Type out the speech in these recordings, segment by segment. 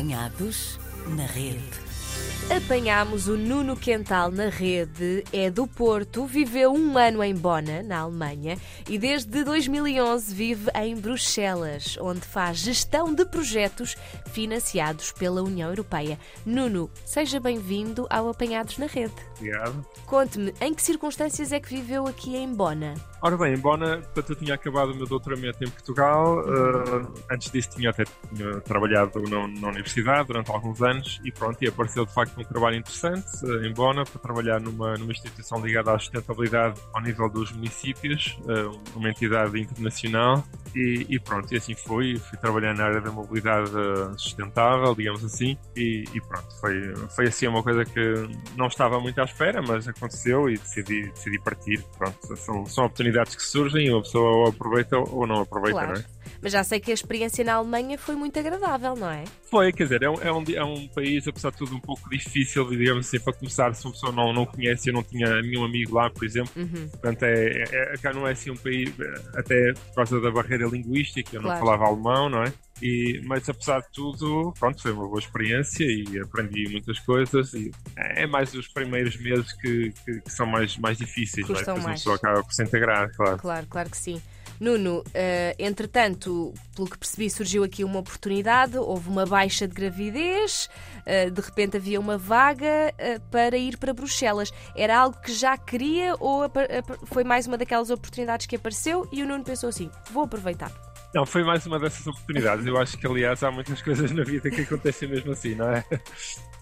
Apanhados na rede. Apanhámos o Nuno Quental na rede, é do Porto, viveu um ano em Bona, na Alemanha, e desde 2011 vive em Bruxelas, onde faz gestão de projetos financiados pela União Europeia. Nuno, seja bem-vindo ao Apanhados na Rede. Obrigado. Conte-me, em que circunstâncias é que viveu aqui em Bona? Ora bem, em Bona, eu tinha acabado o meu doutoramento em Portugal. Uh, antes disso, tinha até tinha trabalhado na, na, universidade durante alguns anos e pronto, e apareceu de facto um trabalho interessante uh, em Bona para trabalhar numa, numa instituição ligada à sustentabilidade ao nível dos municípios, uh, uma entidade internacional. E, e, pronto, e assim foi. Fui trabalhar na área da mobilidade sustentável, digamos assim, e, e, pronto, foi, foi assim uma coisa que não estava muito à espera, mas aconteceu e decidi, decidi partir. Pronto, são, são oportunidades oportunidades que surgem e uma pessoa ou aproveita ou não aproveita, claro. não é? Mas já sei que a experiência na Alemanha foi muito agradável, não é? Foi, quer dizer, é um, é um, é um país, apesar de tudo, um pouco difícil, digamos assim, para começar, se uma pessoa não, não conhece, eu não tinha nenhum amigo lá, por exemplo. Uhum. Portanto, é, é, cá não é assim um país, até por causa da barreira linguística, eu claro. não falava alemão, não é? E, mas apesar de tudo, pronto, foi uma boa experiência e aprendi muitas coisas. E é mais os primeiros meses que, que, que são mais, mais difíceis, Custam não é? Depois mais. uma pessoa acaba por se integrar, claro. Claro, claro que sim. Nuno, uh, entretanto, pelo que percebi, surgiu aqui uma oportunidade, houve uma baixa de gravidez, uh, de repente havia uma vaga uh, para ir para Bruxelas. Era algo que já queria ou foi mais uma daquelas oportunidades que apareceu e o Nuno pensou assim: vou aproveitar? Não, foi mais uma dessas oportunidades. Eu acho que, aliás, há muitas coisas na vida que acontecem mesmo assim, não é?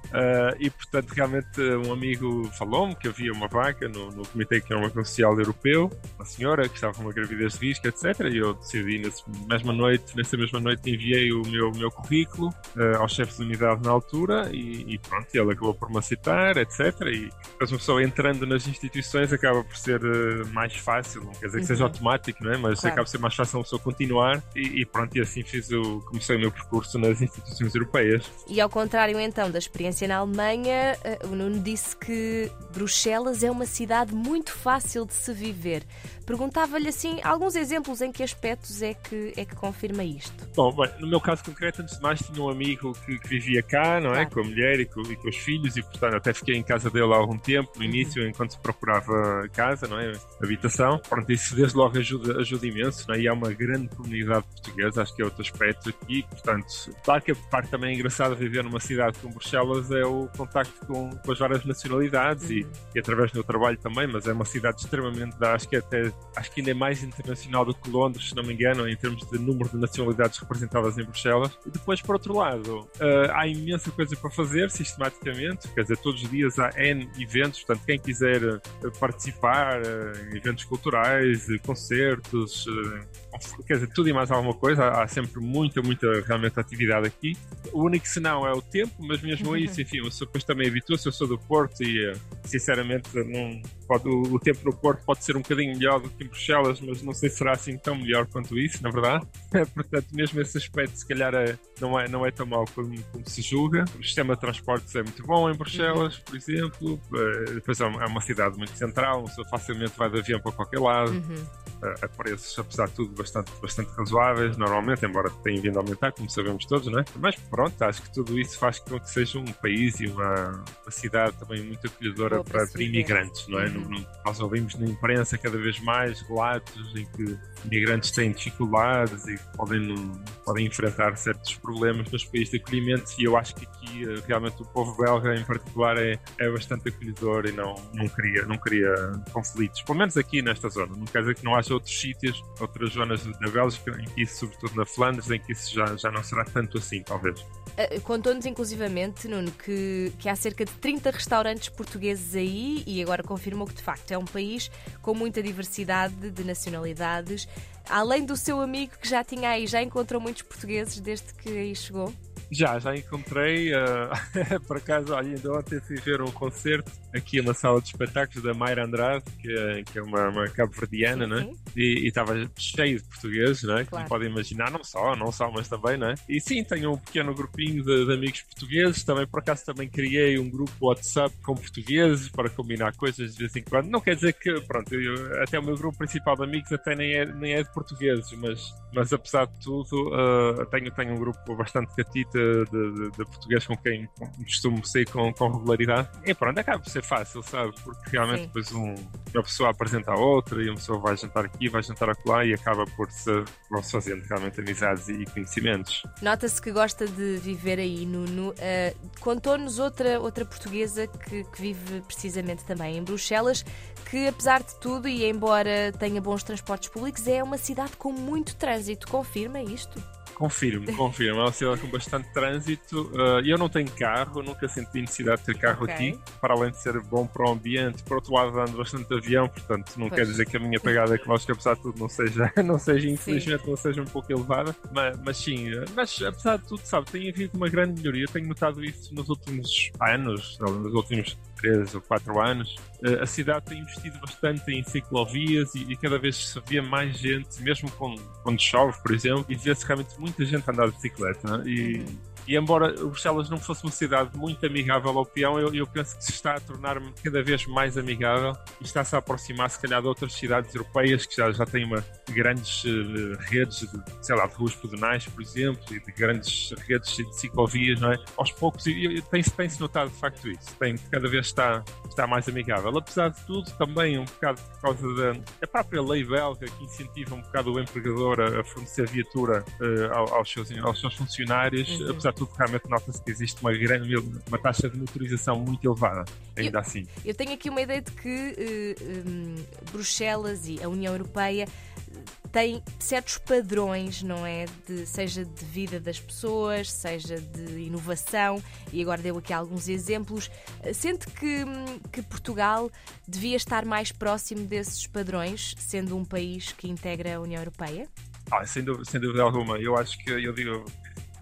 Uh, e portanto, realmente, um amigo falou-me que havia uma vaga no, no Comitê Económico Social Europeu, uma senhora que estava com uma gravidez de risco, etc. E eu decidi, nessa mesma noite, nessa mesma noite, enviei o meu, meu currículo uh, ao chefe de unidade na altura e, e, pronto, ele acabou por me aceitar, etc. E depois, uma pessoa entrando nas instituições acaba por ser uh, mais fácil, não quer dizer que seja uhum. automático, não é? mas claro. acaba por ser mais fácil uma pessoa continuar. E, e pronto, e assim fiz o, comecei o meu percurso nas instituições europeias. E ao contrário, então, da experiência experiência na Alemanha, eh, o Nuno disse que Bruxelas é uma cidade muito fácil de se viver. Perguntava-lhe assim alguns exemplos em que aspectos é que, é que confirma isto. Bom, bem, no meu caso concreto, antes de mais, tinha um amigo que, que vivia cá, não é? Claro. Com a mulher e com, e com, os filhos, e portanto até fiquei em casa dele há algum tempo, no início, uhum. enquanto se procurava casa, não é? Habitação. Pronto, isso desde logo ajuda, ajuda imenso, não é? E há uma grande comunidade portuguesa, acho que é outro aspecto aqui. Portanto, claro que a parte também é engraçada viver numa cidade como Bruxelas é o contacto com, com as várias nacionalidades uhum. e, e, através do meu trabalho também, mas é uma cidade extremamente, acho que até acho que ainda é mais internacional do que Londres, se não me engano, em termos de número de nacionalidades representadas em Bruxelas. E depois, por outro lado, uh, há imensa coisa para fazer sistematicamente, quer dizer, todos os dias há N eventos, portanto, quem quiser uh, participar uh, em eventos culturais, concertos, quer dizer, tudo e mais alguma coisa, há, sempre muita, muita realmente atividade aqui. O único senão é o tempo, mas mesmo isso, enfim, eu depois também habitua-se, eu sou do Porto e sinceramente não, pode, o tempo no Porto pode ser um bocadinho melhor do que em Bruxelas, mas não sei se será assim tão melhor quanto isso, na verdade. Portanto, mesmo esse aspecto, se calhar, é, não, é, não é tão mau como, como, se julga. O sistema de transportes é muito bom em Bruxelas, uhum. por exemplo. Uh, depois é uma, é uma, cidade muito central, facilmente vai de avião para qualquer lado. Uhum. A preços, apesar de tudo, bastante, bastante razoáveis, normalmente, embora tenham vindo a aumentar, como sabemos todos, não é? Mas pronto, acho que tudo isso faz com que seja um país e uma, uma cidade também muito acolhedora para, para, imigrantes, não é? Uhum. Nós ouvimos na imprensa cada vez mais relatos em que imigrantes têm dificuldades e podem, podem enfrentar certos problemas nos países de acolhimento e eu acho que aqui eh, realmente o povo belga em particular é, é bastante acolhedor e não, não, cria, não cria conflitos, pelo menos aqui nesta zona. Não quer dizer que não haja outros sítios, outras zonas da Bélgica em que isso, sobretudo na Flandres, em que isso já, já não será tanto assim, talvez. Uh, Contou-nos inclusivamente, Nuno, que, que há cerca de 30 restaurantes portugueses aí e agora confirmou que de facto é um país com muita diversidade de nacionalidades além do seu amigo que já tinha aí, já encontrou muitos portugueses desde que aí chegou? Já, já encontrei. Uh, por acaso, olha, ainda ontem fui ver um concerto aqui na sala de espetáculos da Mayra Andrade, que é, que é uma, uma cabo-verdiana, né? E estava cheio de portugueses, né? Claro. Como podem imaginar, não só, não só, mas também, né? E sim, tenho um pequeno grupinho de, de, amigos portugueses. Também, por acaso, também criei um grupo WhatsApp com portugueses para combinar coisas de vez em quando. Não quer dizer que, pronto, eu, até o meu grupo principal de amigos até nem é, nem é de portugueses, mas, mas apesar de tudo, uh, tenho, tenho um grupo bastante catita de, de, de, português com quem costumo sair com, com regularidade. E pronto, acaba por ser fácil, sabe? Porque realmente Sim. depois um, uma pessoa apresenta a outra e uma pessoa vai jantar aqui, vai jantar acolá e acaba por se, se fazendo realmente amizades e conhecimentos. Nota-se que gosta de viver aí, Nuno. Uh, Contou-nos outra, outra portuguesa que, que vive precisamente também em Bruxelas, que apesar de tudo e embora tenha bons transportes públicos, é uma cidade com muito trânsito. Confirma isto? Confirmo, confirmo. É uma cidade com bastante trânsito. Uh, eu não tenho carro, nunca senti necessidade de ter carro okay. aqui, para além de ser bom para o ambiente. Por outro lado, ando bastante de avião, portanto, não pois. quer dizer que a minha pegada ecológica, apesar de tudo, não seja, não seja infelizmente, sim. não seja um pouco elevada. Mas, mas sim, mas apesar de tudo, sabe, tem havido uma grande melhoria. Tenho notado isso nos últimos anos, nos últimos 3 ou 4 anos, eh, a cidade tem investido bastante em ciclovias e, e cada vez se vê mais gente, mesmo quando, quando chove, por exemplo, e vê-se realmente muita gente andar de bicicleta. Né? E, uhum e embora Bruxelas não fosse uma cidade muito amigável ao peão, eu, eu penso que se está a tornar cada vez mais amigável e está-se a aproximar, se calhar, de outras cidades europeias que já, já têm uma, grandes uh, redes de, sei lá, de ruas pedonais, por exemplo, e de grandes redes de ciclovias, não é? Aos poucos, e, tem-se tem notado de facto isso. Tem, cada vez está, está mais amigável. Apesar de tudo, também um bocado por causa da, da própria lei belga que incentiva um bocado o empregador a, a fornecer viatura uh, aos, seus, aos seus funcionários, uhum. apesar tudo realmente nota-se que existe uma, grande, uma taxa de motorização muito elevada, ainda eu, assim. Eu tenho aqui uma ideia de que uh, eh, um, Bruxelas e a União Europeia têm certos padrões, não é? De, seja de vida das pessoas, seja de inovação, e agora deu aqui alguns exemplos. Sente que, hum, que Portugal devia estar mais próximo desses padrões, sendo um país que integra a União Europeia? Ah, sem, dúvida, sem dúvida alguma. Eu acho que eu digo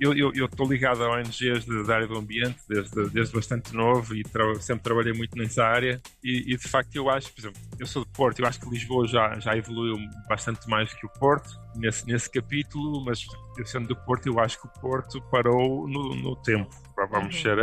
eu estou ligado a ONGs da área do ambiente desde, desde bastante novo e tra sempre trabalhei muito nessa área. E, e, de facto eu acho, por exemplo, eu sou de Porto, eu acho que Lisboa já, já evoluiu bastante mais que o Porto nesse, nesse capítulo, mas eu sendo do Porto, eu acho que o Porto parou no, no tempo. Vamos uhum. ser.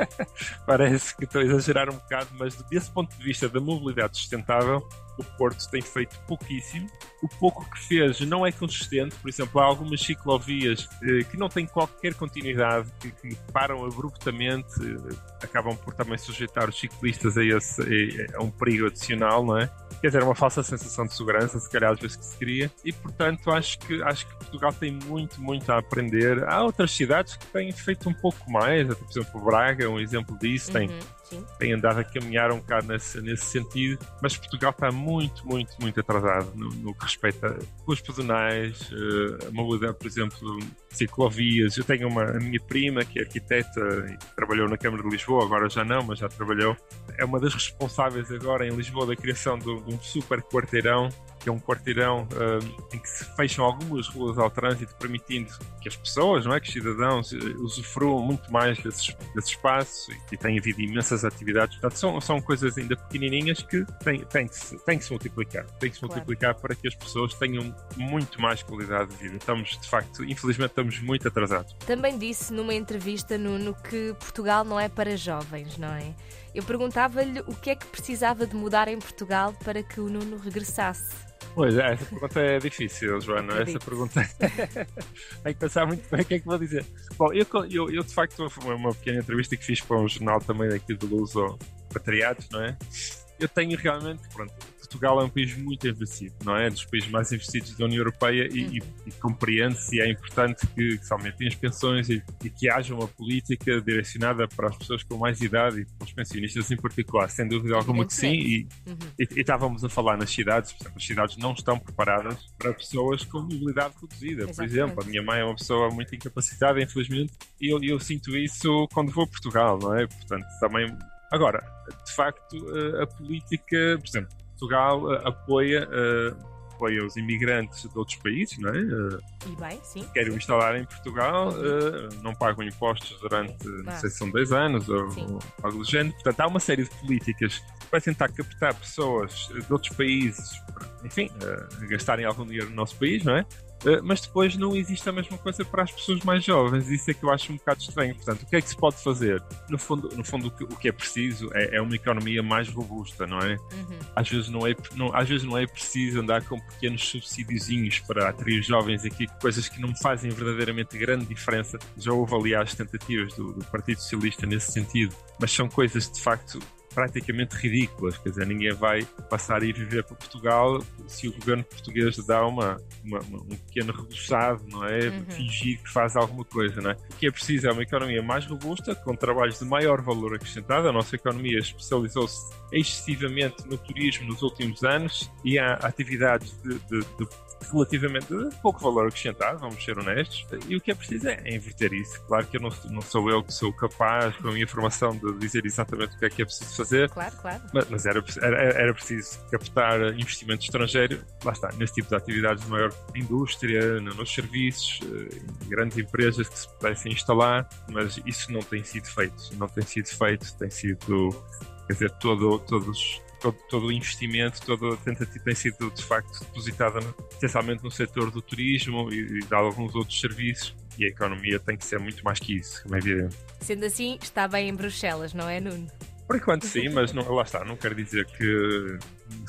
Parece que estou a exagerar um bocado, mas desse ponto de vista da mobilidade sustentável, o Porto tem feito pouquíssimo. O pouco que fez não é consistente. Por exemplo, há algumas ciclovias eh, que não têm qualquer continuidade, que, que param abruptamente, eh, acabam por também sujeitar os ciclistas a, esse, a um perigo adicional, não é? Quer dizer, uma falsa sensação de segurança, se calhar às vezes que se cria. E portanto, acho que, acho que Portugal tem muito, muito a aprender. Há outras cidades que têm feito um pouco mais, por exemplo, Braga é um exemplo disso, tem. Uhum tem andado a caminhar um bocado nesse, nesse sentido, mas Portugal está muito, muito, muito atrasado no, no que respeita a ruas pedonais, uh, a mobilidade, por exemplo, ciclovias. Eu tenho uma, a minha prima, que é arquiteta e trabalhou na Câmara de Lisboa, agora já não, mas já trabalhou. É uma das responsáveis agora em Lisboa da criação de, de um super quarteirão que é um quarteirão uh, em que se fecham algumas ruas ao trânsito, permitindo que as pessoas, não é, que os cidadãos, uh, usufruam muito mais desses, desse espaço e, e tem havido imensas atividades. Portanto, são, são coisas ainda pequenininhas que têm, têm, que, se, têm que se multiplicar. Têm que se claro. multiplicar para que as pessoas tenham muito mais qualidade de vida. Estamos, de facto, infelizmente, estamos muito atrasados. Também disse numa entrevista, Nuno, que Portugal não é para jovens, não é? Eu perguntava-lhe o que é que precisava de mudar em Portugal para que o Nuno regressasse. Pois é, essa pergunta é difícil, Joana. Essa pergunta tem que pensar muito bem o que é que vou dizer. Bom, eu, eu, eu de facto, foi uma pequena entrevista que fiz para um jornal também daqui de Luz, ou Patriados, não é? Eu tenho realmente, pronto, Portugal é um país muito envelhecido, não é? Dos países mais investidos da União Europeia e, e, e compreende-se e é importante que, que se aumentem as pensões e, e, que haja uma política direcionada para as pessoas com mais idade e para os pensionistas em particular, sem dúvida alguma que sim. E, uhum. estávamos a falar nas cidades, exemplo, as cidades não estão preparadas para pessoas com mobilidade reduzida. Por exemplo, a minha mãe é uma pessoa muito incapacitada, infelizmente, e eu, eu sinto isso quando vou a Portugal, não é? Portanto, também Agora, de facto, a política, por exemplo, Portugal uh, apoia, uh, apoia os imigrantes de outros países, não é? Uh, e bem, sim. Querem instalar em Portugal, não pagam impostos durante, não sei se são dois anos ou, ou algo do género. Portanto, há uma série de políticas para tentar captar pessoas de outros países, enfim, gastarem algum dinheiro no nosso país, não é? Uh, mas depois não existe a mesma coisa para as pessoas mais jovens. Isso é que eu acho um bocado estranho. Portanto, o que é que se pode fazer? No fundo, no fundo o, que, o que é preciso é, é, uma economia mais robusta, não é? Uhum. Às, vezes não é não, às vezes não é preciso andar com pequenos subsídiozinhos para atrair jovens aqui, coisas que não fazem verdadeiramente grande diferença. Já houve, aliás, tentativas do, do Partido Socialista nesse sentido, mas são coisas de facto praticamente ridículas. Quer dizer, ninguém vai passar a ir viver para Portugal se o governo português dá uma, uma, uma um pequeno rebuçado, não é? Uhum. Fingir que faz alguma coisa, não é? O que é preciso é uma economia mais robusta, com trabalhos de maior valor acrescentado. A nossa economia especializou-se excessivamente no turismo nos últimos anos e há atividades de, de, de relativamente pouco valor acrescentado, vamos ser honestos, e o que é preciso é inverter isso. Claro que eu não, não sou eu que sou capaz, com a minha formação, de dizer exatamente o que é que é preciso fazer. Claro, claro. Mas, mas era, era, era, preciso captar investimento estrangeiro, lá está, nesse tipo de atividades de maior indústria, nos serviços, eh, em grandes empresas que se pudessem instalar, mas isso não tem sido feito. Não tem sido feito, tem sido, quer dizer, todo, todos todo, todo o investimento, toda a tentativa tem sido de facto depositada essencialmente no setor do turismo e, e de alguns outros serviços e a economia tem que ser muito mais que isso, como é evidente. Sendo assim, está bem em Bruxelas, não é, Nuno? Por enquanto sim, mas não, lá está, não quer dizer que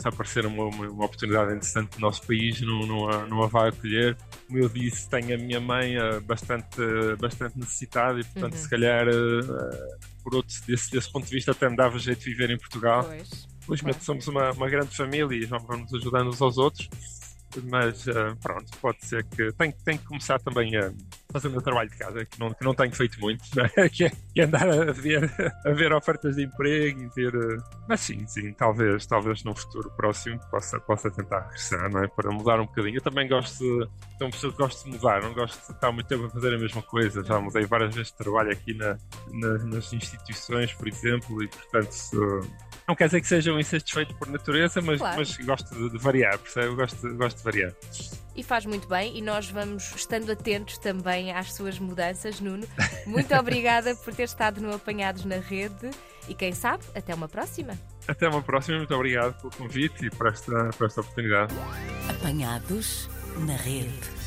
se aparecer uma, uma, oportunidade interessante no nosso país não, não, a, não a vai acolher. Como eu disse, tenho a minha mãe uh, bastante, bastante necessitada e, portanto, uhum. se calhar, uh, por outro, desse, desse ponto de vista, até me dava jeito de viver em Portugal. Pois. Felizmente somos uma, uma grande família e vamos ajudando uns aos outros mas uh, pronto, pode ser que tenho, tenho que começar também a fazer o meu trabalho de casa, que não, que não tenho feito muito, é? que, é, andar a ver, a ver ofertas de emprego e ver. Uh, mas sim, sim, talvez, talvez num futuro próximo possa, possa tentar regressar, não é? Para mudar um bocadinho. Eu também gosto de. Sou uma pessoa que gosto de mudar, não gosto de estar muito tempo a fazer a mesma coisa. Já mudei várias vezes de trabalho aqui na, na, nas instituições, por exemplo, e portanto. Não quer dizer que seja um insatisfeito por natureza, mas, claro. mas gosto de, de, variar, percebe? Eu gosto, gosto de variar. E faz muito bem, e nós vamos estando atentos também às suas mudanças, Nuno. Muito obrigada por ter estado no Apanhados na Rede e quem sabe, até uma próxima. Até uma próxima, muito obrigado pelo convite e por esta, por esta oportunidade. Apanhados na Rede.